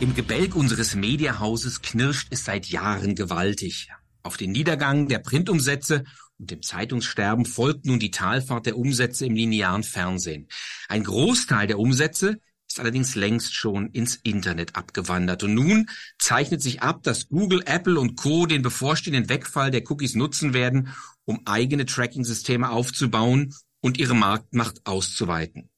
Im Gebälk unseres Mediahauses knirscht es seit Jahren gewaltig. Auf den Niedergang der Printumsätze und dem Zeitungssterben folgt nun die Talfahrt der Umsätze im linearen Fernsehen. Ein Großteil der Umsätze ist allerdings längst schon ins Internet abgewandert. Und nun zeichnet sich ab, dass Google, Apple und Co. den bevorstehenden Wegfall der Cookies nutzen werden, um eigene Tracking-Systeme aufzubauen und ihre Marktmacht auszuweiten.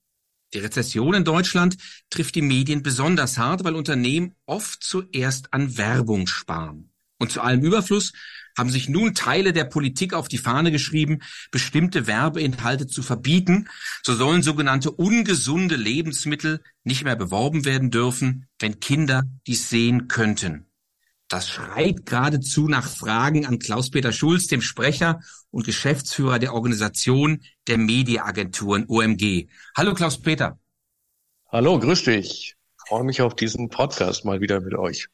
Die Rezession in Deutschland trifft die Medien besonders hart, weil Unternehmen oft zuerst an Werbung sparen. Und zu allem Überfluss haben sich nun Teile der Politik auf die Fahne geschrieben, bestimmte Werbeinhalte zu verbieten. So sollen sogenannte ungesunde Lebensmittel nicht mehr beworben werden dürfen, wenn Kinder dies sehen könnten. Das schreit geradezu nach Fragen an Klaus-Peter Schulz, dem Sprecher und Geschäftsführer der Organisation der Mediaagenturen OMG. Hallo Klaus-Peter. Hallo, grüß dich. Ich freue mich auf diesen Podcast mal wieder mit euch.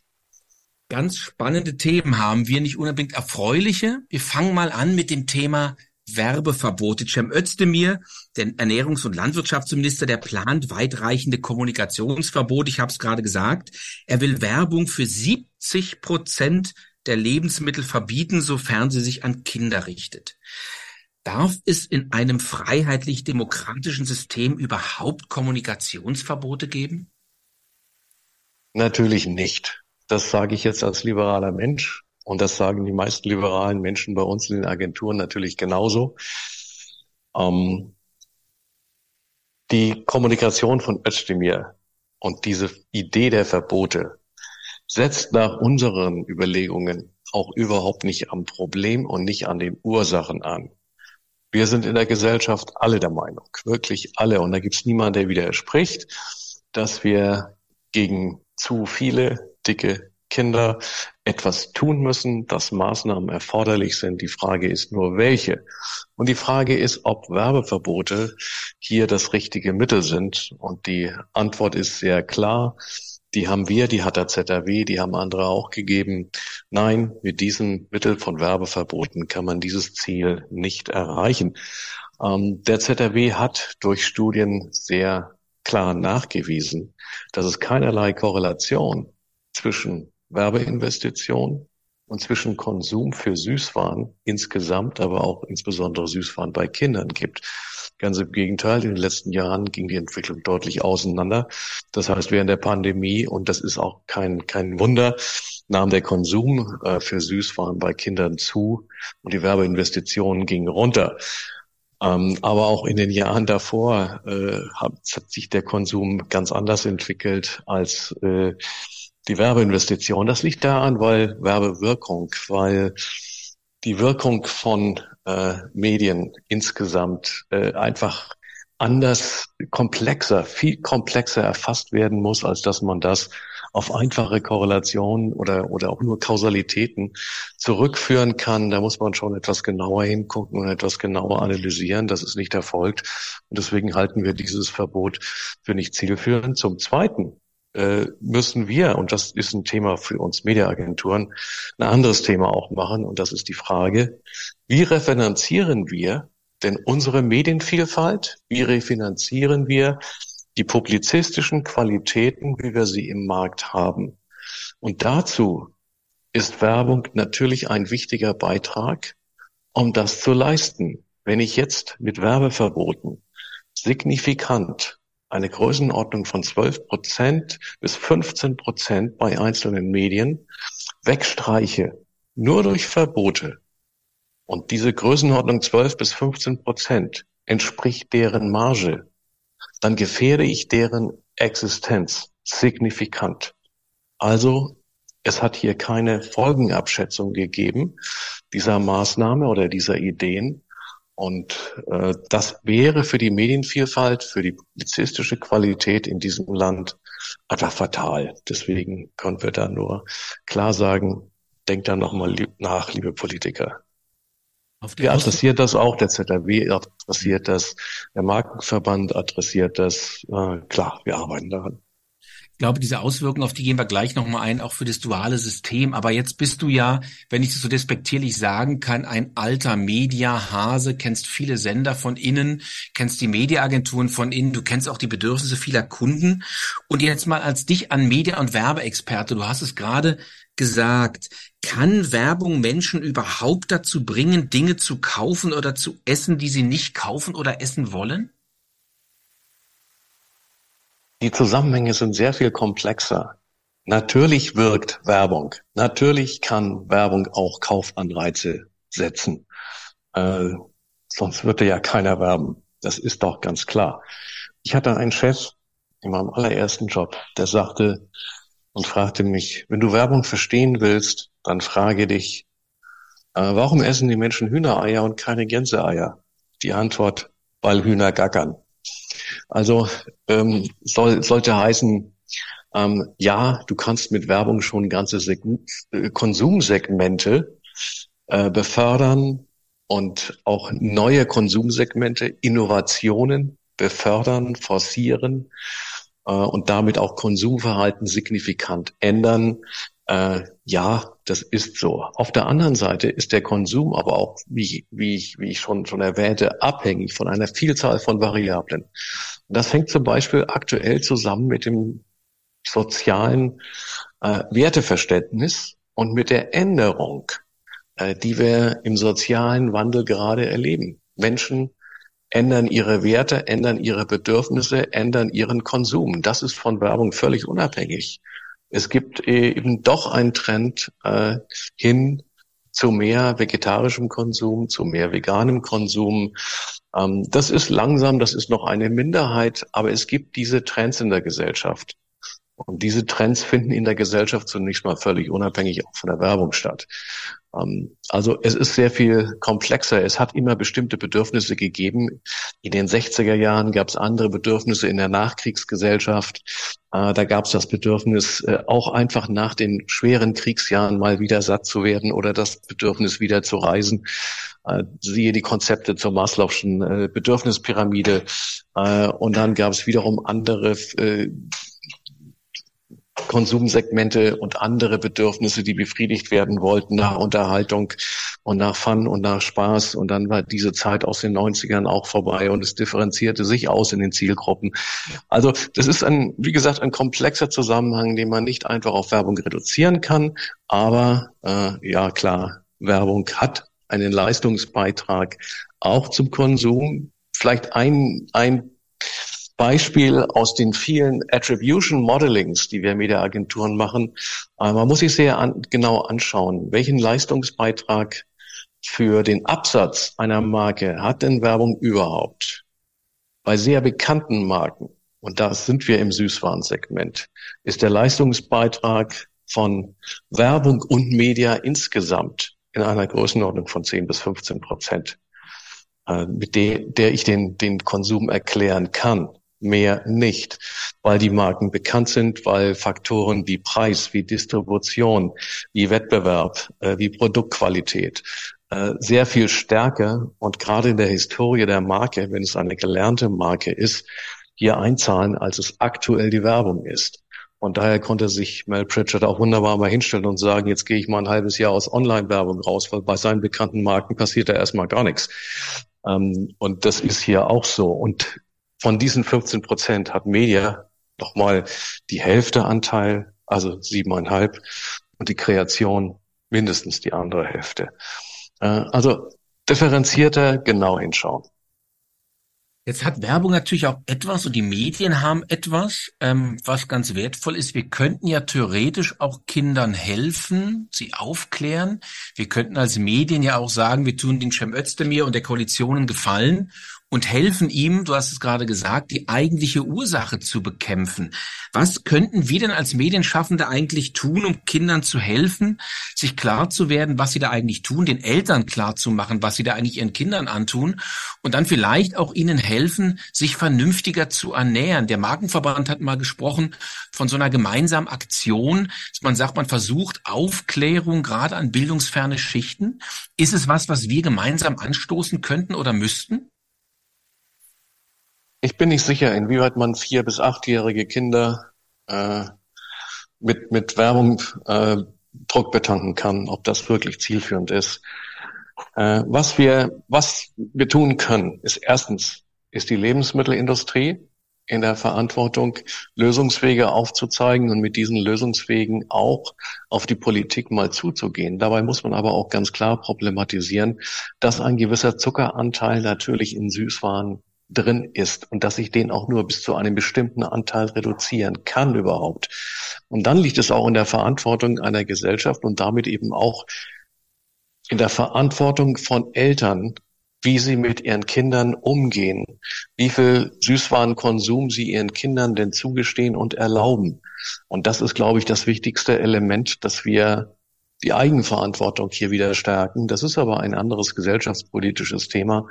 Ganz spannende Themen haben wir, nicht unbedingt erfreuliche. Wir fangen mal an mit dem Thema Werbeverbote. Cem Özdemir, der Ernährungs- und Landwirtschaftsminister, der plant weitreichende Kommunikationsverbote. Ich habe es gerade gesagt. Er will Werbung für 70 Prozent der Lebensmittel verbieten, sofern sie sich an Kinder richtet. Darf es in einem freiheitlich-demokratischen System überhaupt Kommunikationsverbote geben? Natürlich nicht. Das sage ich jetzt als liberaler Mensch. Und das sagen die meisten liberalen Menschen bei uns in den Agenturen natürlich genauso. Ähm, die Kommunikation von Özdemir und diese Idee der Verbote setzt nach unseren Überlegungen auch überhaupt nicht am Problem und nicht an den Ursachen an. Wir sind in der Gesellschaft alle der Meinung, wirklich alle, und da gibt es niemanden, der widerspricht, dass wir gegen zu viele dicke Kinder etwas tun müssen, dass Maßnahmen erforderlich sind. Die Frage ist nur, welche. Und die Frage ist, ob Werbeverbote hier das richtige Mittel sind. Und die Antwort ist sehr klar. Die haben wir, die hat der ZRW, die haben andere auch gegeben. Nein, mit diesem Mittel von Werbeverboten kann man dieses Ziel nicht erreichen. Ähm, der ZRW hat durch Studien sehr klar nachgewiesen, dass es keinerlei Korrelation zwischen Werbeinvestition und zwischen Konsum für Süßwaren insgesamt, aber auch insbesondere Süßwaren bei Kindern gibt. Ganz im Gegenteil, in den letzten Jahren ging die Entwicklung deutlich auseinander. Das heißt, während der Pandemie, und das ist auch kein, kein Wunder, nahm der Konsum äh, für Süßwaren bei Kindern zu und die Werbeinvestitionen gingen runter. Ähm, aber auch in den Jahren davor äh, hat, hat, sich der Konsum ganz anders entwickelt als äh, die Werbeinvestition. Das liegt daran, weil Werbewirkung, weil die Wirkung von äh, Medien insgesamt äh, einfach anders, komplexer, viel komplexer erfasst werden muss, als dass man das auf einfache Korrelationen oder, oder auch nur Kausalitäten zurückführen kann. Da muss man schon etwas genauer hingucken und etwas genauer analysieren. Das ist nicht erfolgt. Und deswegen halten wir dieses Verbot für nicht zielführend. Zum Zweiten äh, müssen wir, und das ist ein Thema für uns Mediaagenturen, ein anderes Thema auch machen. Und das ist die Frage, wie refinanzieren wir denn unsere Medienvielfalt? Wie refinanzieren wir die publizistischen Qualitäten, wie wir sie im Markt haben? Und dazu ist Werbung natürlich ein wichtiger Beitrag, um das zu leisten. Wenn ich jetzt mit Werbeverboten signifikant eine Größenordnung von 12 Prozent bis 15 Prozent bei einzelnen Medien wegstreiche, nur durch Verbote. Und diese Größenordnung 12 bis 15 Prozent entspricht deren Marge, dann gefährde ich deren Existenz signifikant. Also es hat hier keine Folgenabschätzung gegeben dieser Maßnahme oder dieser Ideen, und äh, das wäre für die Medienvielfalt, für die publizistische Qualität in diesem Land einfach fatal. Deswegen können wir da nur klar sagen, denkt da nochmal nach, liebe Politiker. Wir adressiert das auch, der ZRW adressiert das, der Markenverband adressiert das. Äh, klar, wir arbeiten daran. Ich glaube, diese Auswirkungen, auf die gehen wir gleich nochmal ein, auch für das duale System. Aber jetzt bist du ja, wenn ich das so despektierlich sagen kann, ein alter Media-Hase, kennst viele Sender von innen, kennst die Mediaagenturen von innen, du kennst auch die Bedürfnisse vieler Kunden. Und jetzt mal als dich an Media- und Werbeexperte, du hast es gerade gesagt, kann Werbung Menschen überhaupt dazu bringen, Dinge zu kaufen oder zu essen, die sie nicht kaufen oder essen wollen? Die Zusammenhänge sind sehr viel komplexer. Natürlich wirkt Werbung. Natürlich kann Werbung auch Kaufanreize setzen. Äh, sonst würde ja keiner werben. Das ist doch ganz klar. Ich hatte einen Chef in meinem allerersten Job, der sagte und fragte mich, wenn du Werbung verstehen willst, dann frage dich, äh, warum essen die Menschen Hühnereier und keine Gänseeier? Die Antwort, weil Hühner gackern. Also ähm, soll, sollte heißen, ähm, ja, du kannst mit Werbung schon ganze Seg äh, Konsumsegmente äh, befördern und auch neue Konsumsegmente, Innovationen befördern, forcieren äh, und damit auch Konsumverhalten signifikant ändern. Äh, ja, das ist so. Auf der anderen Seite ist der Konsum aber auch, wie, wie, ich, wie ich schon, schon erwähnte, abhängig von einer Vielzahl von Variablen. Und das hängt zum Beispiel aktuell zusammen mit dem sozialen äh, Werteverständnis und mit der Änderung, äh, die wir im sozialen Wandel gerade erleben. Menschen ändern ihre Werte, ändern ihre Bedürfnisse, ändern ihren Konsum. Das ist von Werbung völlig unabhängig. Es gibt eben doch einen Trend äh, hin zu mehr vegetarischem Konsum, zu mehr veganem Konsum. Ähm, das ist langsam, das ist noch eine Minderheit, aber es gibt diese Trends in der Gesellschaft. Und diese Trends finden in der Gesellschaft zunächst mal völlig unabhängig auch von der Werbung statt. Ähm, also es ist sehr viel komplexer. Es hat immer bestimmte Bedürfnisse gegeben. In den 60er Jahren gab es andere Bedürfnisse in der Nachkriegsgesellschaft. Äh, da gab es das Bedürfnis, äh, auch einfach nach den schweren Kriegsjahren mal wieder satt zu werden oder das Bedürfnis wieder zu reisen. Äh, siehe die Konzepte zur Maslow'schen Bedürfnispyramide. Und dann gab es wiederum andere Konsumsegmente und andere Bedürfnisse, die befriedigt werden wollten nach Unterhaltung und nach Fun und nach Spaß. Und dann war diese Zeit aus den 90ern auch vorbei und es differenzierte sich aus in den Zielgruppen. Also das ist ein, wie gesagt, ein komplexer Zusammenhang, den man nicht einfach auf Werbung reduzieren kann. Aber äh, ja klar, Werbung hat einen Leistungsbeitrag auch zum Konsum. Vielleicht ein, ein Beispiel aus den vielen Attribution Modelings, die wir mit der Agenturen machen. Äh, man muss sich sehr an, genau anschauen, welchen Leistungsbeitrag für den Absatz einer Marke hat denn Werbung überhaupt? Bei sehr bekannten Marken, und da sind wir im Süßwarensegment, ist der Leistungsbeitrag von Werbung und Media insgesamt in einer Größenordnung von 10 bis 15 Prozent, äh, mit der, der ich den, den Konsum erklären kann mehr nicht, weil die Marken bekannt sind, weil Faktoren wie Preis, wie Distribution, wie Wettbewerb, äh, wie Produktqualität äh, sehr viel stärker und gerade in der Historie der Marke, wenn es eine gelernte Marke ist, hier einzahlen, als es aktuell die Werbung ist. Und daher konnte sich Mel Pritchard auch wunderbar mal hinstellen und sagen, jetzt gehe ich mal ein halbes Jahr aus Online-Werbung raus, weil bei seinen bekannten Marken passiert da erstmal gar nichts. Ähm, und das ist hier auch so. Und von diesen 15 Prozent hat Media nochmal die Hälfte Anteil, also siebeneinhalb, und die Kreation mindestens die andere Hälfte. Äh, also differenzierter genau hinschauen. Jetzt hat Werbung natürlich auch etwas und die Medien haben etwas, ähm, was ganz wertvoll ist. Wir könnten ja theoretisch auch Kindern helfen, sie aufklären. Wir könnten als Medien ja auch sagen, wir tun den Cem Özdemir und der Koalition Gefallen und helfen ihm, du hast es gerade gesagt, die eigentliche Ursache zu bekämpfen. Was könnten wir denn als Medienschaffende eigentlich tun, um Kindern zu helfen, sich klar zu werden, was sie da eigentlich tun, den Eltern klar zu machen, was sie da eigentlich ihren Kindern antun und dann vielleicht auch ihnen helfen, sich vernünftiger zu ernähren. Der Markenverband hat mal gesprochen von so einer gemeinsamen Aktion, dass man sagt, man versucht Aufklärung gerade an bildungsferne Schichten. Ist es was, was wir gemeinsam anstoßen könnten oder müssten? Ich bin nicht sicher, inwieweit man vier- bis achtjährige Kinder äh, mit, mit Werbung äh, Druck betanken kann, ob das wirklich zielführend ist. Äh, was wir, was wir tun können, ist erstens, ist die Lebensmittelindustrie in der Verantwortung, Lösungswege aufzuzeigen und mit diesen Lösungswegen auch auf die Politik mal zuzugehen. Dabei muss man aber auch ganz klar problematisieren, dass ein gewisser Zuckeranteil natürlich in Süßwaren drin ist und dass ich den auch nur bis zu einem bestimmten Anteil reduzieren kann überhaupt. Und dann liegt es auch in der Verantwortung einer Gesellschaft und damit eben auch in der Verantwortung von Eltern, wie sie mit ihren Kindern umgehen, wie viel Süßwarenkonsum sie ihren Kindern denn zugestehen und erlauben. Und das ist, glaube ich, das wichtigste Element, dass wir die Eigenverantwortung hier wieder stärken. Das ist aber ein anderes gesellschaftspolitisches Thema.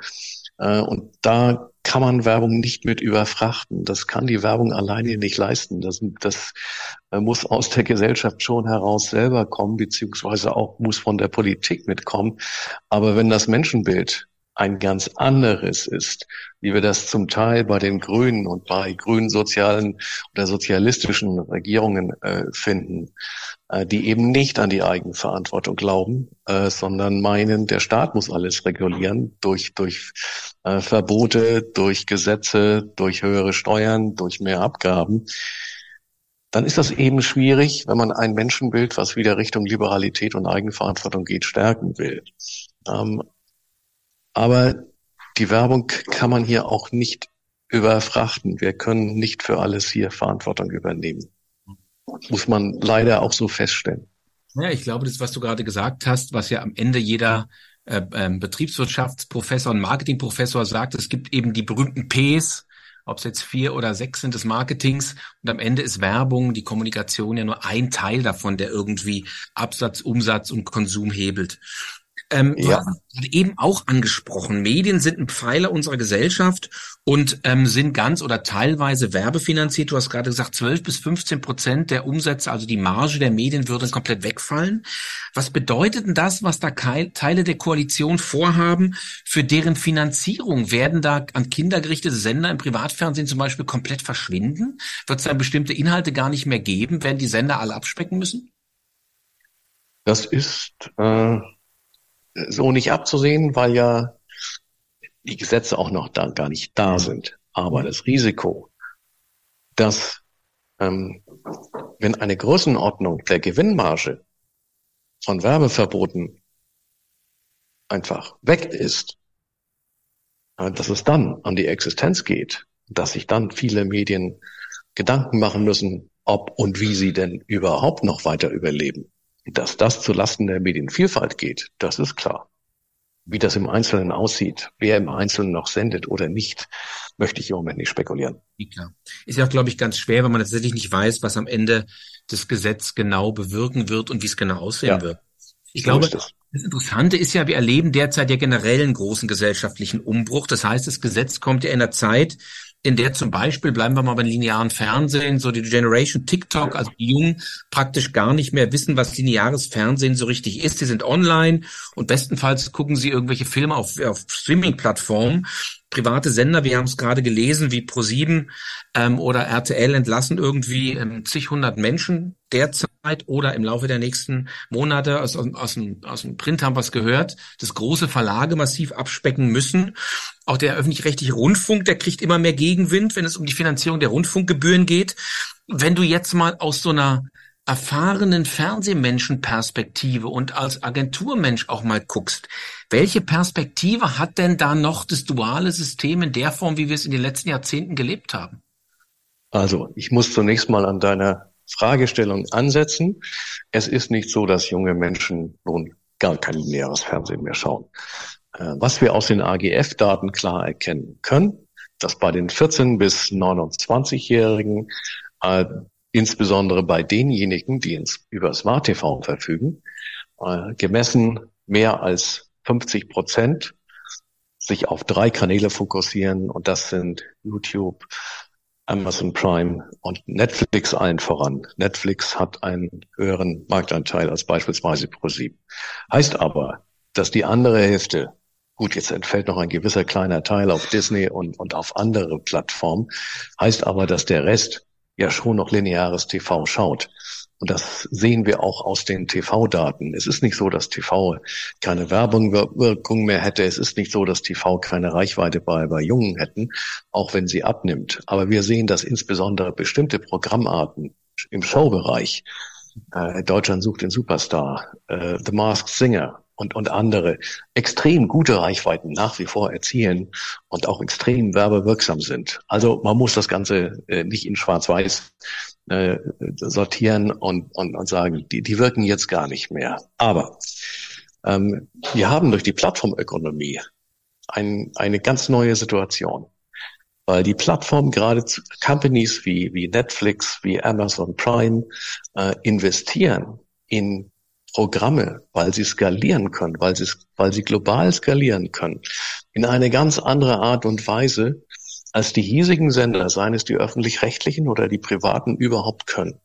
Äh, und da kann man Werbung nicht mit überfrachten. Das kann die Werbung alleine nicht leisten. Das, das äh, muss aus der Gesellschaft schon heraus selber kommen, beziehungsweise auch muss von der Politik mitkommen. Aber wenn das Menschenbild ein ganz anderes ist, wie wir das zum Teil bei den Grünen und bei grünen sozialen oder sozialistischen Regierungen äh, finden, äh, die eben nicht an die Eigenverantwortung glauben, äh, sondern meinen, der Staat muss alles regulieren durch, durch äh, Verbote, durch Gesetze, durch höhere Steuern, durch mehr Abgaben dann ist das eben schwierig, wenn man ein Menschenbild, was wieder Richtung Liberalität und Eigenverantwortung geht, stärken will. Ähm, aber die Werbung kann man hier auch nicht überfrachten. Wir können nicht für alles hier Verantwortung übernehmen. Muss man leider auch so feststellen. Ja, ich glaube, das, was du gerade gesagt hast, was ja am Ende jeder äh, äh, Betriebswirtschaftsprofessor und Marketingprofessor sagt, es gibt eben die berühmten Ps, ob es jetzt vier oder sechs sind des Marketings. Und am Ende ist Werbung, die Kommunikation ja nur ein Teil davon, der irgendwie Absatz, Umsatz und Konsum hebelt. Ähm, ja. Eben auch angesprochen, Medien sind ein Pfeiler unserer Gesellschaft und ähm, sind ganz oder teilweise werbefinanziert. Du hast gerade gesagt, 12 bis 15 Prozent der Umsätze, also die Marge der Medien würden komplett wegfallen. Was bedeutet denn das, was da Teile der Koalition vorhaben für deren Finanzierung? Werden da an Kinder gerichtete Sender im Privatfernsehen zum Beispiel komplett verschwinden? Wird es da bestimmte Inhalte gar nicht mehr geben? Werden die Sender alle abspecken müssen? Das ist äh, so nicht abzusehen, weil ja die Gesetze auch noch da, gar nicht da sind. Aber das Risiko, dass ähm, wenn eine Größenordnung der Gewinnmarge von Werbeverboten einfach weg ist, äh, dass es dann an die Existenz geht, dass sich dann viele Medien Gedanken machen müssen, ob und wie sie denn überhaupt noch weiter überleben. Dass das zulasten der Medienvielfalt geht, das ist klar. Wie das im Einzelnen aussieht, wer im Einzelnen noch sendet oder nicht, möchte ich im Moment nicht spekulieren. Klar. Ist ja auch, glaube ich, ganz schwer, wenn man tatsächlich nicht weiß, was am Ende das Gesetz genau bewirken wird und wie es genau aussehen ja. wird. Ich so glaube, das Interessante ist ja, wir erleben derzeit ja generell einen großen gesellschaftlichen Umbruch. Das heißt, das Gesetz kommt ja in der Zeit, in der zum Beispiel, bleiben wir mal beim linearen Fernsehen, so die Generation TikTok, also die Jungen praktisch gar nicht mehr wissen, was lineares Fernsehen so richtig ist. Die sind online und bestenfalls gucken sie irgendwelche Filme auf, auf Streaming-Plattformen private Sender, wir haben es gerade gelesen, wie ProSieben ähm, oder RTL entlassen irgendwie ähm, zig hundert Menschen derzeit oder im Laufe der nächsten Monate aus, aus, aus, dem, aus dem Print haben wir es gehört, dass große Verlage massiv abspecken müssen. Auch der öffentlich-rechtliche Rundfunk, der kriegt immer mehr Gegenwind, wenn es um die Finanzierung der Rundfunkgebühren geht. Wenn du jetzt mal aus so einer erfahrenen Fernsehmenschenperspektive und als Agenturmensch auch mal guckst, welche Perspektive hat denn da noch das duale System in der Form, wie wir es in den letzten Jahrzehnten gelebt haben? Also, ich muss zunächst mal an deiner Fragestellung ansetzen. Es ist nicht so, dass junge Menschen nun gar kein lineares Fernsehen mehr schauen. Äh, was wir aus den AGF-Daten klar erkennen können, dass bei den 14 bis 29-Jährigen äh, insbesondere bei denjenigen, die ins, über Smart TV verfügen, äh, gemessen mehr als 50 Prozent sich auf drei Kanäle fokussieren und das sind YouTube, Amazon Prime und Netflix allen voran. Netflix hat einen höheren Marktanteil als beispielsweise ProSieben. Heißt aber, dass die andere Hälfte, gut, jetzt entfällt noch ein gewisser kleiner Teil auf Disney und, und auf andere Plattformen, heißt aber, dass der Rest ja schon noch lineares TV schaut. Und das sehen wir auch aus den TV-Daten. Es ist nicht so, dass TV keine Werbung mehr hätte. Es ist nicht so, dass TV keine Reichweite bei, bei Jungen hätten, auch wenn sie abnimmt. Aber wir sehen, dass insbesondere bestimmte Programmarten im Showbereich, äh, Deutschland sucht den Superstar, äh, The Masked Singer, und, und andere extrem gute Reichweiten nach wie vor erzielen und auch extrem werbewirksam sind. Also man muss das Ganze äh, nicht in Schwarz-Weiß äh, sortieren und, und, und sagen, die, die wirken jetzt gar nicht mehr. Aber ähm, wir haben durch die Plattformökonomie ein, eine ganz neue Situation. Weil die Plattform gerade Companies wie, wie Netflix, wie Amazon Prime äh, investieren in Programme, weil sie skalieren können, weil sie, weil sie global skalieren können, in eine ganz andere Art und Weise, als die hiesigen Sender, seien es die öffentlich-rechtlichen oder die privaten, überhaupt können.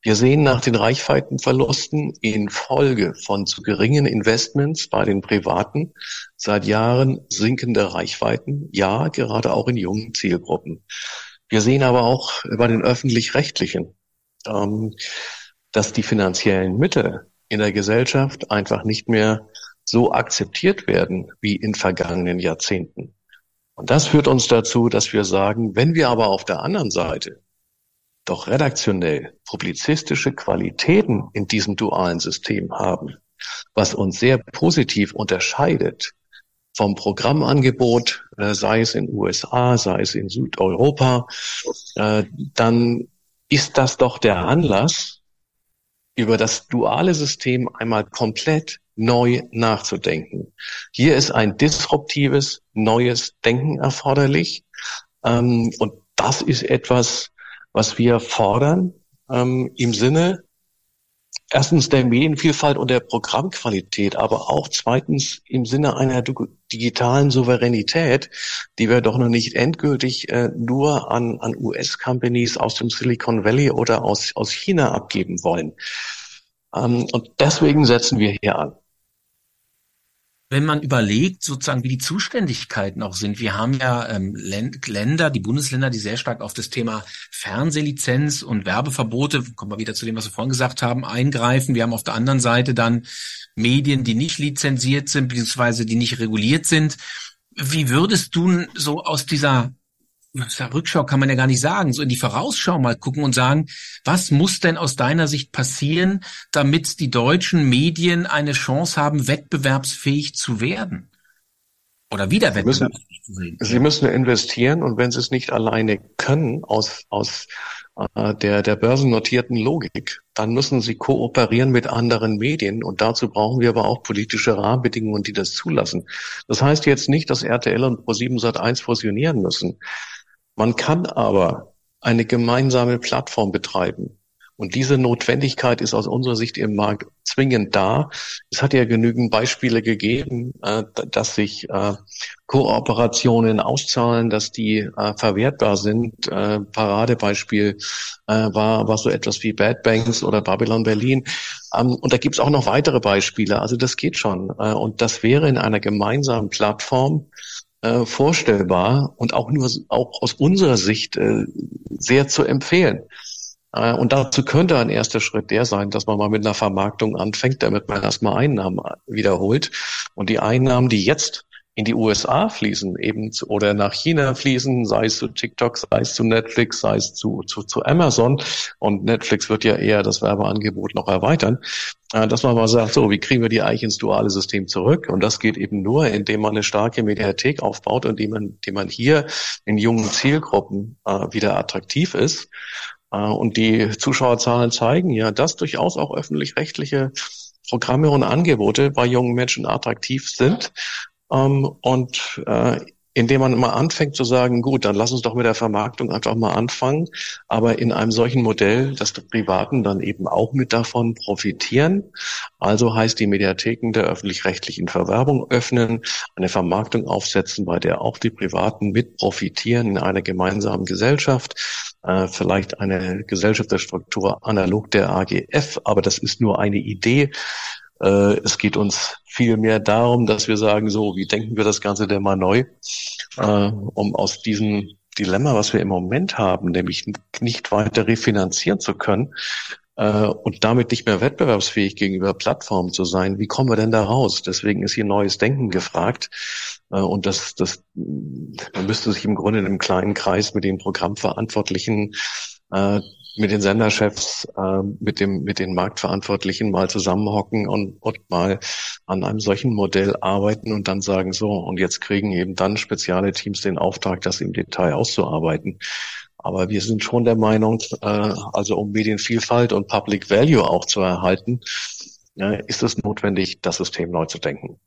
Wir sehen nach den Reichweitenverlusten in Folge von zu geringen Investments bei den Privaten seit Jahren sinkende Reichweiten, ja, gerade auch in jungen Zielgruppen. Wir sehen aber auch bei den öffentlich-rechtlichen, ähm, dass die finanziellen Mittel in der Gesellschaft einfach nicht mehr so akzeptiert werden wie in vergangenen Jahrzehnten. Und das führt uns dazu, dass wir sagen, wenn wir aber auf der anderen Seite doch redaktionell publizistische Qualitäten in diesem dualen System haben, was uns sehr positiv unterscheidet vom Programmangebot, äh, sei es in USA, sei es in Südeuropa, äh, dann ist das doch der Anlass, über das duale System einmal komplett neu nachzudenken. Hier ist ein disruptives, neues Denken erforderlich. Ähm, und das ist etwas, was wir fordern ähm, im Sinne erstens der Medienvielfalt und der Programmqualität, aber auch zweitens im Sinne einer digitalen Souveränität, die wir doch noch nicht endgültig äh, nur an, an US-Companies aus dem Silicon Valley oder aus, aus China abgeben wollen. Ähm, und deswegen setzen wir hier an wenn man überlegt, sozusagen, wie die Zuständigkeiten auch sind. Wir haben ja ähm, Länder, die Bundesländer, die sehr stark auf das Thema Fernsehlizenz und Werbeverbote, kommen wir wieder zu dem, was wir vorhin gesagt haben, eingreifen. Wir haben auf der anderen Seite dann Medien, die nicht lizenziert sind, beziehungsweise die nicht reguliert sind. Wie würdest du so aus dieser Rückschau kann man ja gar nicht sagen, so in die Vorausschau mal gucken und sagen, was muss denn aus deiner Sicht passieren, damit die deutschen Medien eine Chance haben, wettbewerbsfähig zu werden? Oder wieder wettbewerbsfähig zu werden? Sie müssen investieren und wenn sie es nicht alleine können, aus, aus äh, der, der börsennotierten Logik, dann müssen sie kooperieren mit anderen Medien und dazu brauchen wir aber auch politische Rahmenbedingungen, die das zulassen. Das heißt jetzt nicht, dass RTL und Pro7 Sat1 fusionieren müssen. Man kann aber eine gemeinsame Plattform betreiben. Und diese Notwendigkeit ist aus unserer Sicht im Markt zwingend da. Es hat ja genügend Beispiele gegeben, äh, dass sich äh, Kooperationen auszahlen, dass die äh, verwertbar sind. Paradebeispiel war, war so etwas wie Bad Banks oder Babylon Berlin. Ähm, und da gibt's auch noch weitere Beispiele. Also das geht schon. Und das wäre in einer gemeinsamen Plattform äh, vorstellbar und auch nur auch aus unserer Sicht äh, sehr zu empfehlen. Äh, und dazu könnte ein erster Schritt der sein, dass man mal mit einer Vermarktung anfängt, damit man erstmal Einnahmen wiederholt. Und die Einnahmen, die jetzt in die USA fließen, eben zu, oder nach China fließen, sei es zu TikTok, sei es zu Netflix, sei es zu, zu, zu Amazon. Und Netflix wird ja eher das Werbeangebot noch erweitern, äh, dass man mal sagt, so, wie kriegen wir die eigentlich ins duale System zurück? Und das geht eben nur, indem man eine starke Mediathek aufbaut und indem man, indem man hier in jungen Zielgruppen äh, wieder attraktiv ist. Äh, und die Zuschauerzahlen zeigen ja, dass durchaus auch öffentlich-rechtliche Programme und Angebote bei jungen Menschen attraktiv sind. Ähm, und äh, indem man mal anfängt zu sagen, gut, dann lass uns doch mit der Vermarktung einfach mal anfangen, aber in einem solchen Modell, dass die Privaten dann eben auch mit davon profitieren. Also heißt die Mediatheken der öffentlich-rechtlichen Verwerbung öffnen, eine Vermarktung aufsetzen, bei der auch die Privaten mit profitieren in einer gemeinsamen Gesellschaft, äh, vielleicht eine Gesellschaftsstruktur analog der AGF, aber das ist nur eine Idee. Äh, es geht uns vielmehr darum, dass wir sagen, so, wie denken wir das Ganze denn mal neu, äh, um aus diesen Dilemma, was wir im Moment haben, nämlich nicht weiter refinanzieren zu können äh, und damit nicht mehr wettbewerbsfähig gegenüber Plattformen zu sein, wie kommen wir denn da raus? Deswegen ist hier neues Denken gefragt. Äh, und das, das, man müsste sich im Grunde in einem kleinen Kreis mit den Programmverantwortlichen äh, mit den Senderchefs, äh, mit dem, mit den Marktverantwortlichen mal zusammenhocken und, und mal an einem solchen Modell arbeiten und dann sagen, so, und jetzt kriegen eben dann spezielle Teams den Auftrag, das im Detail auszuarbeiten. Aber wir sind schon der Meinung, äh, also um Medienvielfalt und Public Value auch zu erhalten, äh, ist es notwendig, das System neu zu denken.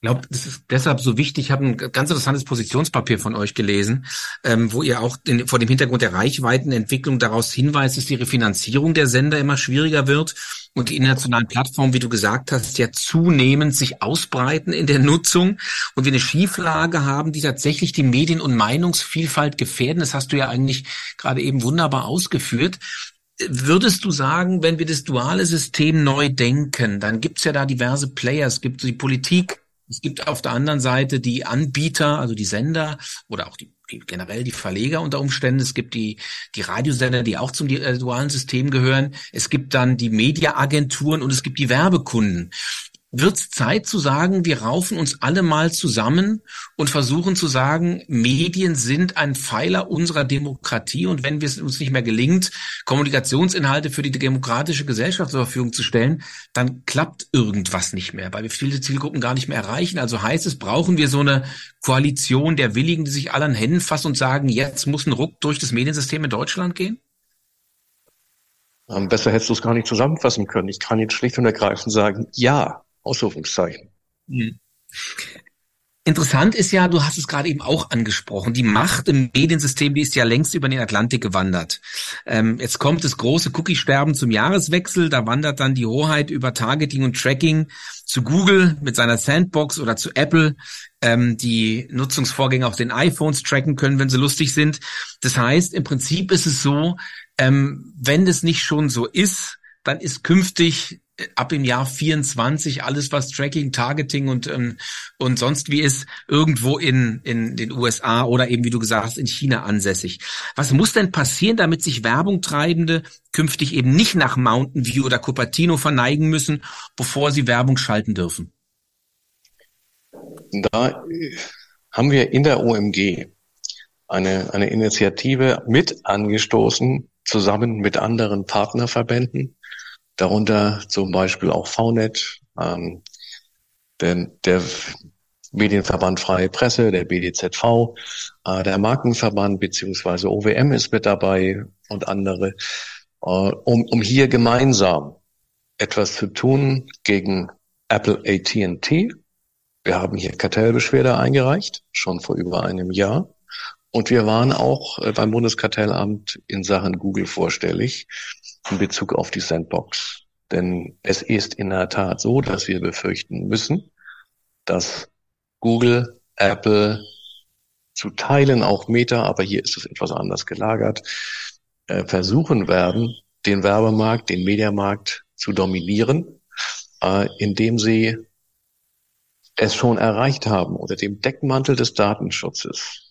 Ich glaube, das ist deshalb so wichtig. Ich habe ein ganz interessantes Positionspapier von euch gelesen, ähm, wo ihr auch in, vor dem Hintergrund der Reichweitenentwicklung daraus hinweist, dass die Refinanzierung der Sender immer schwieriger wird und die internationalen Plattformen, wie du gesagt hast, ja zunehmend sich ausbreiten in der Nutzung und wir eine Schieflage haben, die tatsächlich die Medien- und Meinungsvielfalt gefährden. Das hast du ja eigentlich gerade eben wunderbar ausgeführt. Würdest du sagen, wenn wir das duale System neu denken, dann gibt's ja da diverse Players, es gibt die Politik, es gibt auf der anderen Seite die Anbieter, also die Sender oder auch die, die generell die Verleger unter Umständen. Es gibt die, die Radiosender, die auch zum äh, dualen System gehören. Es gibt dann die Mediaagenturen und es gibt die Werbekunden wird es Zeit zu sagen, wir raufen uns alle mal zusammen und versuchen zu sagen, Medien sind ein Pfeiler unserer Demokratie und wenn es uns nicht mehr gelingt, Kommunikationsinhalte für die demokratische Gesellschaft zur Verfügung zu stellen, dann klappt irgendwas nicht mehr, weil wir viele Zielgruppen gar nicht mehr erreichen. Also heißt es, brauchen wir so eine Koalition der Willigen, die sich alle an Händen fassen und sagen, jetzt muss ein Ruck durch das Mediensystem in Deutschland gehen? Ähm, besser hättest du es gar nicht zusammenfassen können. Ich kann jetzt schlicht und ergreifend sagen, ja, Ausrufungszeichen. Mhm. Interessant ist ja, du hast es gerade eben auch angesprochen, die Macht im Mediensystem, die ist ja längst über den Atlantik gewandert. Ähm, jetzt kommt das große Cookie-Sterben zum Jahreswechsel, da wandert dann die Hoheit über Targeting und Tracking zu Google mit seiner Sandbox oder zu Apple, ähm, die Nutzungsvorgänge auf den iPhones tracken können, wenn sie lustig sind. Das heißt, im Prinzip ist es so, ähm, wenn es nicht schon so ist, dann ist künftig ab im Jahr 24 alles, was Tracking, Targeting und, ähm, und sonst wie ist, irgendwo in, in den USA oder eben, wie du gesagt hast, in China ansässig. Was muss denn passieren, damit sich Werbungtreibende künftig eben nicht nach Mountain View oder Cupertino verneigen müssen, bevor sie Werbung schalten dürfen? Da haben wir in der OMG eine, eine Initiative mit angestoßen, zusammen mit anderen Partnerverbänden, darunter zum Beispiel auch VNet, ähm, denn der Medienverband Freie Presse, der BDZV, äh, der Markenverband beziehungsweise OWM ist mit dabei und andere, äh, um, um hier gemeinsam etwas zu tun gegen Apple AT&T. Wir haben hier Kartellbeschwerde eingereicht, schon vor über einem Jahr. Und wir waren auch äh, beim Bundeskartellamt in Sachen Google vorstellig in Bezug auf die Sandbox. Denn es ist in der Tat so, dass wir befürchten müssen, dass Google, Apple, zu Teilen auch Meta, aber hier ist es etwas anders gelagert, äh, versuchen werden, den Werbemarkt, den Mediamarkt zu dominieren, äh, indem sie es schon erreicht haben unter dem Deckmantel des Datenschutzes,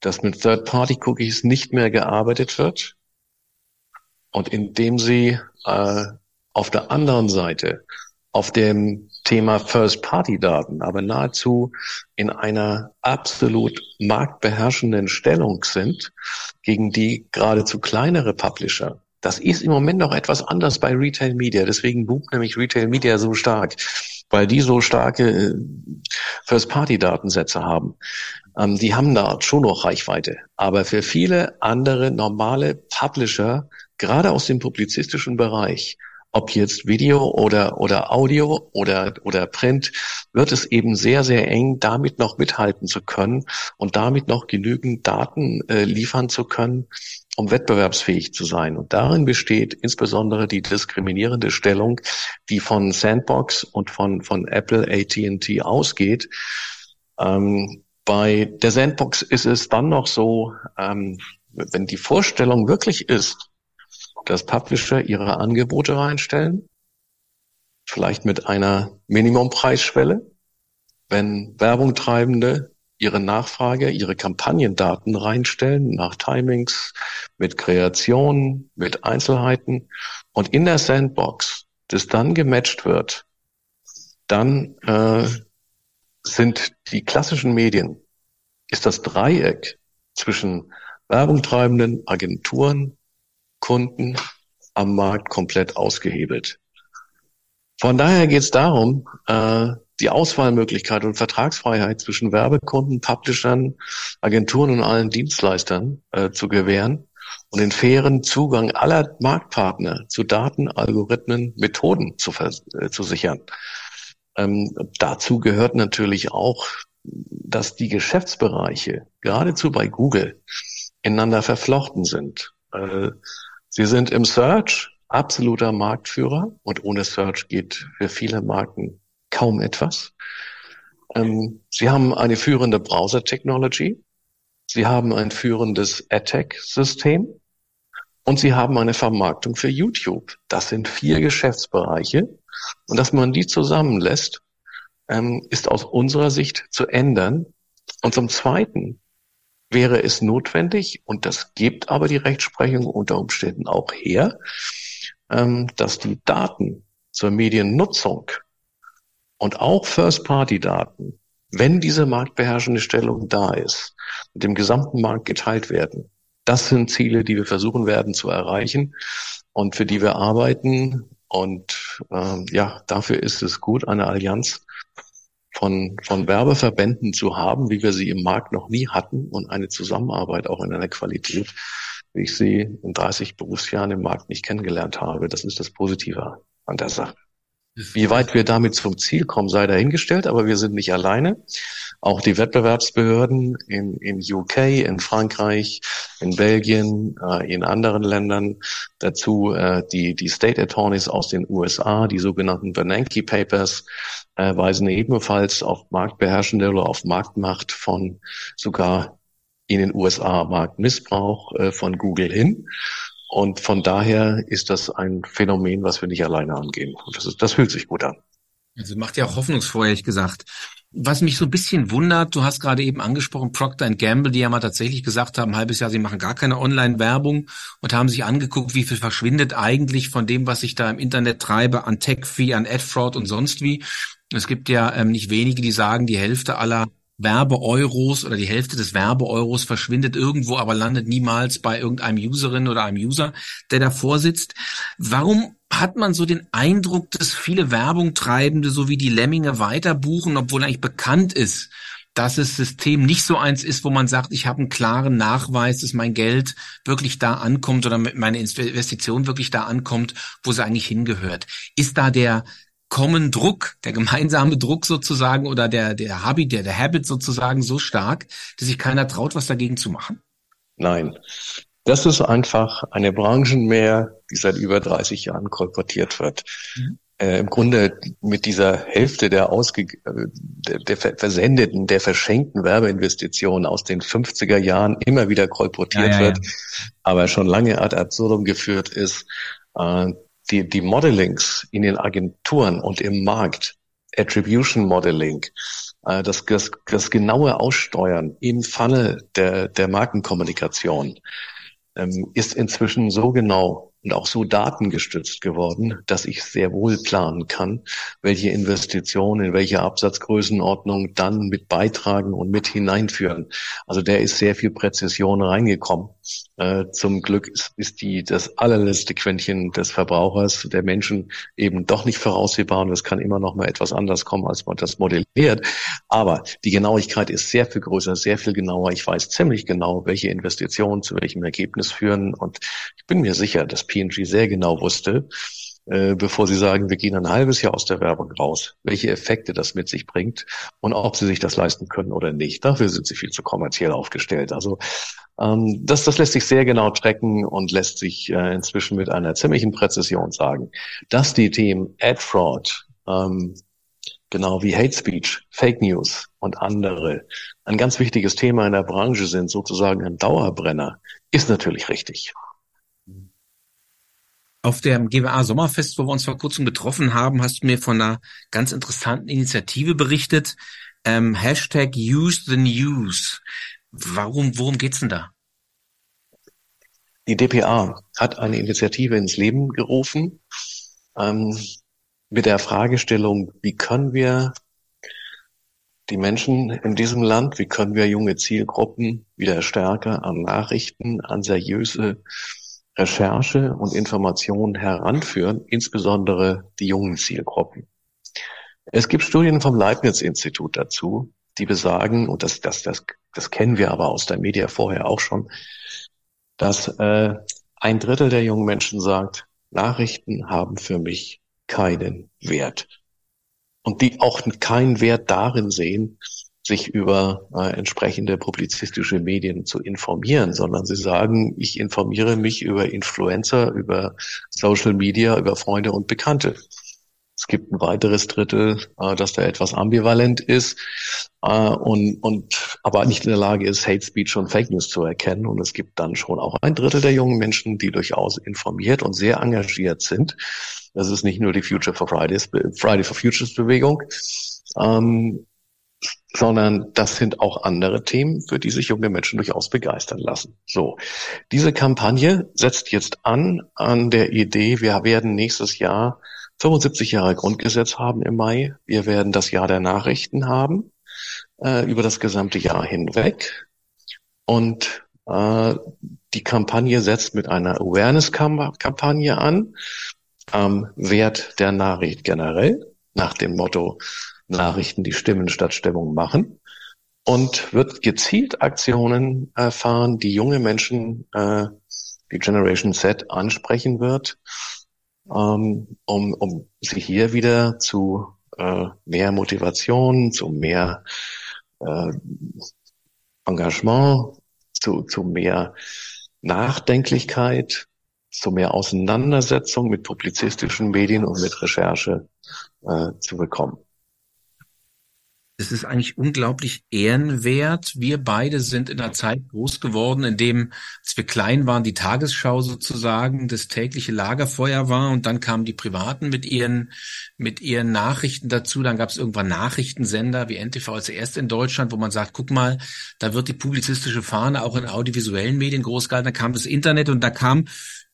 dass mit Third-Party-Cookies nicht mehr gearbeitet wird und indem sie äh, auf der anderen Seite auf dem Thema First-Party-Daten aber nahezu in einer absolut marktbeherrschenden Stellung sind gegen die geradezu kleinere Publisher. Das ist im Moment noch etwas anders bei Retail Media. Deswegen boomt nämlich Retail Media so stark, weil die so starke äh, First-Party-Datensätze haben. Ähm, die haben da schon noch Reichweite. Aber für viele andere normale Publisher, gerade aus dem publizistischen Bereich, ob jetzt Video oder, oder Audio oder, oder Print, wird es eben sehr, sehr eng, damit noch mithalten zu können und damit noch genügend Daten äh, liefern zu können, um wettbewerbsfähig zu sein. Und darin besteht insbesondere die diskriminierende Stellung, die von Sandbox und von, von Apple AT&T ausgeht. Ähm, bei der Sandbox ist es dann noch so, ähm, wenn die Vorstellung wirklich ist, dass Publisher ihre Angebote reinstellen, vielleicht mit einer Minimumpreisschwelle. Wenn Werbung treibende ihre Nachfrage, ihre Kampagnendaten reinstellen nach Timings, mit Kreation, mit Einzelheiten und in der Sandbox, das dann gematcht wird, dann äh, sind die klassischen Medien, ist das Dreieck zwischen Werbungtreibenden, Agenturen, Kunden am Markt komplett ausgehebelt. Von daher geht es darum, äh, die Auswahlmöglichkeit und Vertragsfreiheit zwischen Werbekunden, Publishern, Agenturen und allen Dienstleistern äh, zu gewähren und den fairen Zugang aller Marktpartner zu Daten, Algorithmen, Methoden zu, äh, zu sichern. Ähm, dazu gehört natürlich auch, dass die Geschäftsbereiche geradezu bei Google ineinander verflochten sind. Äh, sie sind im Search absoluter Marktführer und ohne Search geht für viele Marken kaum etwas. Ähm, sie haben eine führende Browser-Technology. Sie haben ein führendes AdTech-System. Und sie haben eine Vermarktung für YouTube. Das sind vier Geschäftsbereiche. Und dass man die zusammenlässt, ähm, ist aus unserer Sicht zu ändern. Und zum Zweiten wäre es notwendig, und das gibt aber die Rechtsprechung unter Umständen auch her, ähm, dass die Daten zur Mediennutzung und auch First-Party-Daten, wenn diese marktbeherrschende Stellung da ist, mit dem gesamten Markt geteilt werden. Das sind Ziele, die wir versuchen werden zu erreichen und für die wir arbeiten. Und äh, ja, dafür ist es gut, eine Allianz von, von Werbeverbänden zu haben, wie wir sie im Markt noch nie hatten und eine Zusammenarbeit auch in einer Qualität, wie ich sie in 30 Berufsjahren im Markt nicht kennengelernt habe. Das ist das Positive an der Sache. Wie weit wir damit zum Ziel kommen, sei dahingestellt, aber wir sind nicht alleine. Auch die Wettbewerbsbehörden in, in UK, in Frankreich, in Belgien, äh, in anderen Ländern, dazu äh, die, die State Attorneys aus den USA, die sogenannten Bernanke Papers, äh, weisen ebenfalls auf marktbeherrschende oder auf Marktmacht von sogar in den USA Marktmissbrauch äh, von Google hin. Und von daher ist das ein Phänomen, was wir nicht alleine angehen. Und das, ist, das fühlt sich gut an. Also macht ja auch hoffnungsvoll, ehrlich gesagt. Was mich so ein bisschen wundert, du hast gerade eben angesprochen, Procter Gamble, die ja mal tatsächlich gesagt haben, ein halbes Jahr, sie machen gar keine Online-Werbung und haben sich angeguckt, wie viel verschwindet eigentlich von dem, was ich da im Internet treibe, an Tech-Fee, an Ad-Fraud und sonst wie. Es gibt ja ähm, nicht wenige, die sagen, die Hälfte aller Werbeeuros oder die Hälfte des Werbeeuros verschwindet irgendwo, aber landet niemals bei irgendeinem Userin oder einem User, der davor sitzt. Warum hat man so den Eindruck, dass viele Werbungtreibende so wie die Lemminge weiter buchen, obwohl eigentlich bekannt ist, dass das System nicht so eins ist, wo man sagt, ich habe einen klaren Nachweis, dass mein Geld wirklich da ankommt oder meine Investition wirklich da ankommt, wo sie eigentlich hingehört. Ist da der Common Druck, der gemeinsame Druck sozusagen oder der, der Habit, der, der Habit sozusagen so stark, dass sich keiner traut, was dagegen zu machen? Nein. Das ist einfach eine Branchenmeer, die seit über 30 Jahren kolportiert wird. Mhm. Äh, Im Grunde mit dieser Hälfte der, ausge der, der versendeten, der verschenkten Werbeinvestitionen aus den 50er Jahren immer wieder kolportiert ja, ja, wird, aber schon lange ad absurdum geführt ist. Äh, die, die Modelings in den Agenturen und im Markt, Attribution Modeling, äh, das, das, das genaue Aussteuern im Falle der, der Markenkommunikation ähm, ist inzwischen so genau und auch so datengestützt geworden, dass ich sehr wohl planen kann, welche Investitionen in welche Absatzgrößenordnung dann mit beitragen und mit hineinführen. Also der ist sehr viel Präzision reingekommen. Äh, zum Glück ist, ist die das allerletzte Quäntchen des Verbrauchers, der Menschen eben doch nicht voraussehbar und es kann immer noch mal etwas anders kommen, als man das modelliert. Aber die Genauigkeit ist sehr viel größer, sehr viel genauer. Ich weiß ziemlich genau, welche Investitionen zu welchem Ergebnis führen und ich bin mir sicher, dass P&G sehr genau wusste, äh, bevor sie sagen, wir gehen ein halbes Jahr aus der Werbung raus, welche Effekte das mit sich bringt und ob sie sich das leisten können oder nicht. Dafür sind sie viel zu kommerziell aufgestellt. Also ähm, das, das lässt sich sehr genau tracken und lässt sich äh, inzwischen mit einer ziemlichen Präzision sagen, dass die Themen Ad Fraud, ähm, genau wie Hate Speech, Fake News und andere ein ganz wichtiges Thema in der Branche sind, sozusagen ein Dauerbrenner, ist natürlich richtig. Auf dem GWA Sommerfest, wo wir uns vor kurzem getroffen haben, hast du mir von einer ganz interessanten Initiative berichtet, ähm, Hashtag Use the News. Warum, worum geht's denn da? Die DPA hat eine Initiative ins Leben gerufen ähm, mit der Fragestellung, wie können wir die Menschen in diesem Land, wie können wir junge Zielgruppen wieder stärker an Nachrichten, an seriöse Recherche und Informationen heranführen, insbesondere die jungen Zielgruppen. Es gibt Studien vom Leibniz-Institut dazu, die besagen, und das, das, das, das kennen wir aber aus der Media vorher auch schon, dass äh, ein Drittel der jungen Menschen sagt, Nachrichten haben für mich keinen Wert. Und die auch keinen Wert darin sehen, sich über äh, entsprechende publizistische Medien zu informieren, sondern sie sagen, ich informiere mich über Influencer, über Social Media, über Freunde und Bekannte. Es gibt ein weiteres Drittel, äh, das da etwas ambivalent ist äh, und, und aber nicht in der Lage ist, Hate Speech und Fake News zu erkennen. Und es gibt dann schon auch ein Drittel der jungen Menschen, die durchaus informiert und sehr engagiert sind. Das ist nicht nur die Future for Fridays, Friday for Futures Bewegung, ähm, sondern das sind auch andere Themen, für die sich junge Menschen durchaus begeistern lassen. So, diese Kampagne setzt jetzt an an der Idee, wir werden nächstes Jahr 75 Jahre Grundgesetz haben im Mai. Wir werden das Jahr der Nachrichten haben äh, über das gesamte Jahr hinweg. Und äh, die Kampagne setzt mit einer Awareness-Kampagne an, am Wert der Nachricht generell, nach dem Motto Nachrichten, die Stimmen statt Stimmung machen und wird gezielt Aktionen erfahren, die junge Menschen, äh, die Generation Z ansprechen wird ähm, um, um sie hier wieder zu äh, mehr Motivation, zu mehr äh, Engagement, zu, zu mehr Nachdenklichkeit, zu mehr Auseinandersetzung mit publizistischen Medien und mit Recherche äh, zu bekommen. Es ist eigentlich unglaublich ehrenwert. Wir beide sind in einer Zeit groß geworden, in dem, als wir klein waren, die Tagesschau sozusagen das tägliche Lagerfeuer war und dann kamen die Privaten mit ihren, mit ihren Nachrichten dazu. Dann gab es irgendwann Nachrichtensender wie NTV als erste in Deutschland, wo man sagt, guck mal, da wird die publizistische Fahne auch in audiovisuellen Medien groß gehalten. Dann kam das Internet und da kam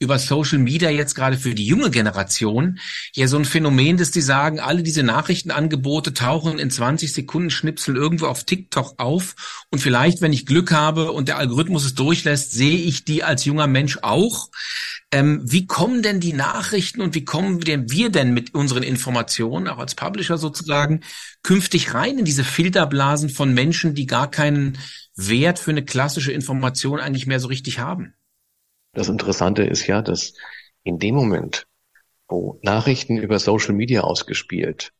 über Social Media jetzt gerade für die junge Generation ja so ein Phänomen, dass die sagen, alle diese Nachrichtenangebote tauchen in 20 Sekunden Schnipsel irgendwo auf TikTok auf und vielleicht, wenn ich Glück habe und der Algorithmus es durchlässt, sehe ich die als junger Mensch auch. Ähm, wie kommen denn die Nachrichten und wie kommen denn wir denn mit unseren Informationen, auch als Publisher sozusagen, künftig rein in diese Filterblasen von Menschen, die gar keinen Wert für eine klassische Information eigentlich mehr so richtig haben? Das Interessante ist ja, dass in dem Moment, wo Nachrichten über Social Media ausgespielt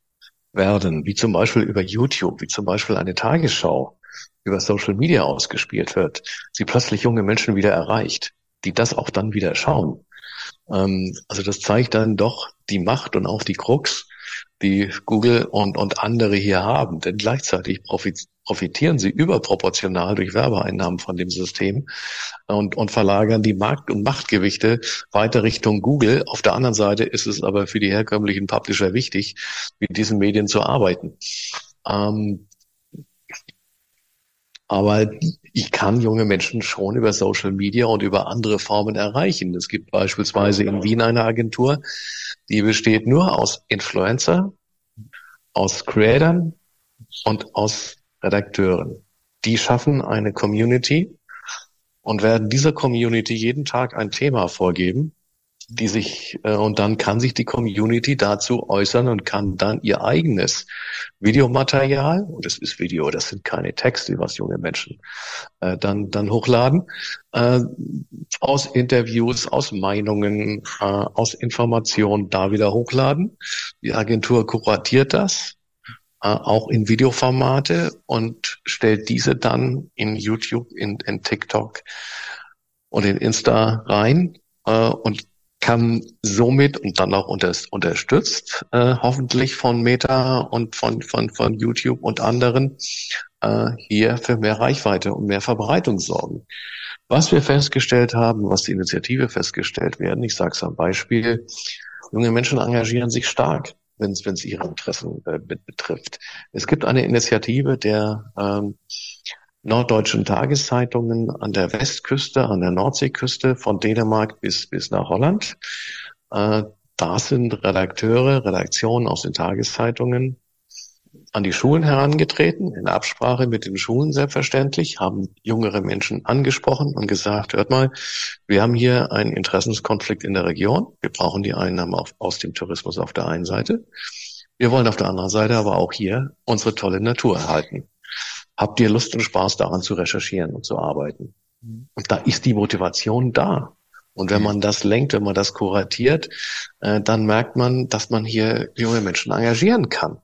werden, wie zum Beispiel über YouTube, wie zum Beispiel eine Tagesschau über Social Media ausgespielt wird, sie plötzlich junge Menschen wieder erreicht, die das auch dann wieder schauen. Ähm, also das zeigt dann doch die Macht und auch die Krux, die Google und, und andere hier haben. Denn gleichzeitig profitieren sie überproportional durch Werbeeinnahmen von dem System und, und verlagern die Markt- und Machtgewichte weiter Richtung Google. Auf der anderen Seite ist es aber für die herkömmlichen Publisher wichtig, mit diesen Medien zu arbeiten. Ähm, aber ich kann junge Menschen schon über Social Media und über andere Formen erreichen. Es gibt beispielsweise in Wien eine Agentur, die besteht nur aus Influencer, aus Creatern und aus Redakteuren. Die schaffen eine Community und werden dieser Community jeden Tag ein Thema vorgeben, die sich äh, und dann kann sich die Community dazu äußern und kann dann ihr eigenes Videomaterial und es ist Video, das sind keine Texte, was junge Menschen äh, dann dann hochladen äh, aus Interviews, aus Meinungen, äh, aus Informationen da wieder hochladen. Die Agentur kuratiert das äh, auch in Videoformate und stellt diese dann in YouTube, in, in TikTok und in Insta rein äh, und kann somit und dann auch unter, unterstützt, äh, hoffentlich von Meta und von, von, von YouTube und anderen, äh, hier für mehr Reichweite und mehr Verbreitung sorgen. Was wir festgestellt haben, was die Initiative festgestellt werden, ich sage es am Beispiel, junge Menschen engagieren sich stark wenn es ihre Interessen äh, betrifft. Es gibt eine Initiative der ähm, norddeutschen Tageszeitungen an der Westküste, an der Nordseeküste von Dänemark bis, bis nach Holland. Äh, da sind Redakteure, Redaktionen aus den Tageszeitungen an die Schulen herangetreten, in Absprache mit den Schulen selbstverständlich, haben jüngere Menschen angesprochen und gesagt, hört mal, wir haben hier einen Interessenskonflikt in der Region. Wir brauchen die Einnahmen auf, aus dem Tourismus auf der einen Seite. Wir wollen auf der anderen Seite aber auch hier unsere tolle Natur erhalten. Habt ihr Lust und Spaß daran zu recherchieren und zu arbeiten? Mhm. Und da ist die Motivation da. Und wenn man das lenkt, wenn man das kuratiert, äh, dann merkt man, dass man hier junge Menschen engagieren kann.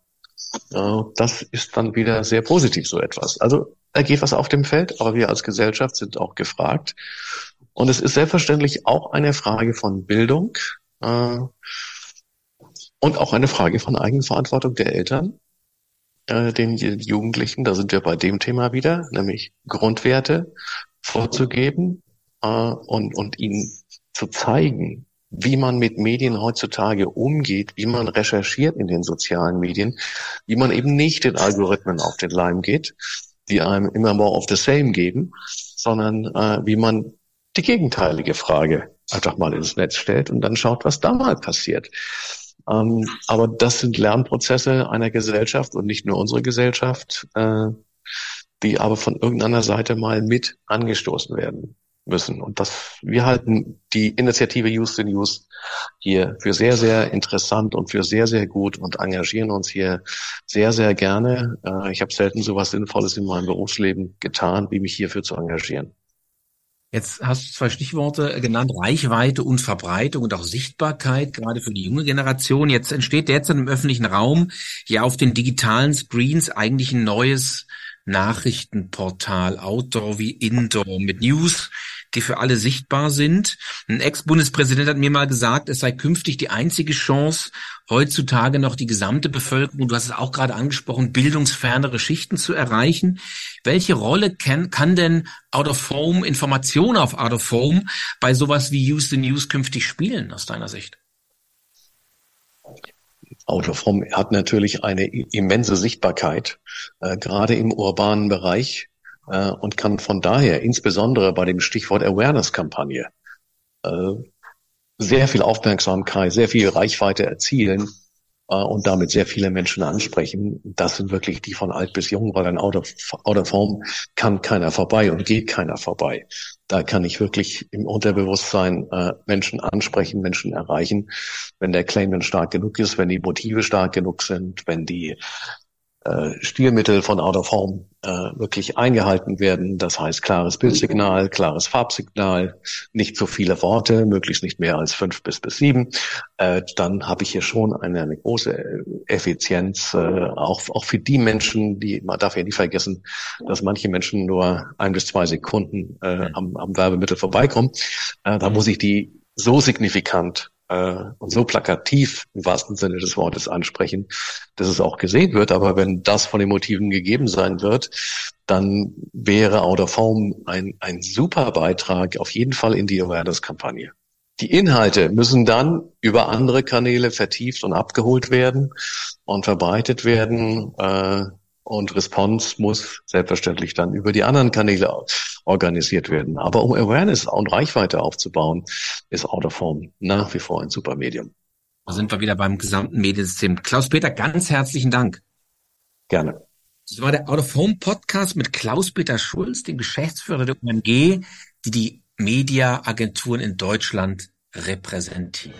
Äh, das ist dann wieder sehr positiv, so etwas. Also da geht was auf dem Feld, aber wir als Gesellschaft sind auch gefragt. Und es ist selbstverständlich auch eine Frage von Bildung äh, und auch eine Frage von Eigenverantwortung der Eltern, äh, den Jugendlichen. Da sind wir bei dem Thema wieder, nämlich Grundwerte vorzugeben äh, und, und ihnen zu zeigen, wie man mit Medien heutzutage umgeht, wie man recherchiert in den sozialen Medien, wie man eben nicht den Algorithmen auf den Leim geht, die einem immer more of the same geben, sondern äh, wie man die gegenteilige Frage einfach mal ins Netz stellt und dann schaut, was da mal passiert. Ähm, aber das sind Lernprozesse einer Gesellschaft und nicht nur unsere Gesellschaft, äh, die aber von irgendeiner Seite mal mit angestoßen werden müssen. Und das, wir halten die Initiative Use the News hier für sehr, sehr interessant und für sehr, sehr gut und engagieren uns hier sehr, sehr gerne. Äh, ich habe selten so was Sinnvolles in meinem Berufsleben getan, wie mich hierfür zu engagieren. Jetzt hast du zwei Stichworte genannt, Reichweite und Verbreitung und auch Sichtbarkeit, gerade für die junge Generation. Jetzt entsteht derzeit im öffentlichen Raum ja auf den digitalen Screens eigentlich ein neues Nachrichtenportal, Outdoor wie Indoor, mit News, die für alle sichtbar sind. Ein Ex-Bundespräsident hat mir mal gesagt, es sei künftig die einzige Chance, heutzutage noch die gesamte Bevölkerung, du hast es auch gerade angesprochen, bildungsfernere Schichten zu erreichen. Welche Rolle kann, kann denn Out of Home, Information auf Out of Home bei sowas wie Use the News künftig spielen, aus deiner Sicht? Autoform hat natürlich eine immense Sichtbarkeit, äh, gerade im urbanen Bereich äh, und kann von daher insbesondere bei dem Stichwort Awareness-Kampagne äh, sehr viel Aufmerksamkeit, sehr viel Reichweite erzielen äh, und damit sehr viele Menschen ansprechen. Das sind wirklich die von alt bis jung, weil ein Out of, out kann keiner vorbei und geht keiner vorbei. Da kann ich wirklich im Unterbewusstsein äh, Menschen ansprechen, Menschen erreichen, wenn der Claim dann stark genug ist, wenn die Motive stark genug sind, wenn die Stilmittel von Out of Home äh, wirklich eingehalten werden. Das heißt klares Bildsignal, klares Farbsignal, nicht zu viele Worte, möglichst nicht mehr als fünf bis bis sieben. Äh, dann habe ich hier schon eine, eine große äh, Effizienz, äh, auch, auch für die Menschen, die, man darf ja nie vergessen, dass manche Menschen nur ein bis zwei Sekunden äh, am, am Werbemittel vorbeikommen. Äh, da muss ich die so signifikant äh, und so plakativ im wahrsten Sinne des Wortes ansprechen, dass es auch gesehen wird. Aber wenn das von den Motiven gegeben sein wird, dann wäre Out of Home ein, ein super Beitrag auf jeden Fall in die Awareness-Kampagne. Die Inhalte müssen dann über andere Kanäle vertieft und abgeholt werden und verbreitet werden. Äh, und Response muss selbstverständlich dann über die anderen Kanäle organisiert werden. Aber um Awareness und Reichweite aufzubauen, ist Out of Home nach wie vor ein super Medium. Da sind wir wieder beim gesamten Mediensystem. Klaus-Peter, ganz herzlichen Dank. Gerne. Das war der Out of Home Podcast mit Klaus-Peter Schulz, dem Geschäftsführer der UMG, die die Mediaagenturen in Deutschland repräsentieren.